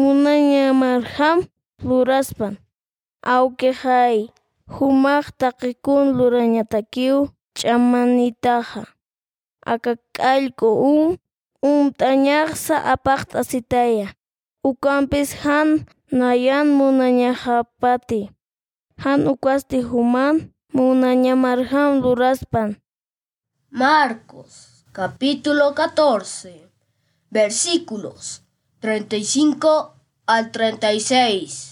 munañamarham luraspan aunque hay humaq taqikun lurañatakiw ch'amanitaqa aka k'allku un umt'añaqsa apaqta sitaya ukanpis han nayan munañaqapati han uqasti human munañamarham luraspan. Marcos capítulo 14 versículos 35 al 36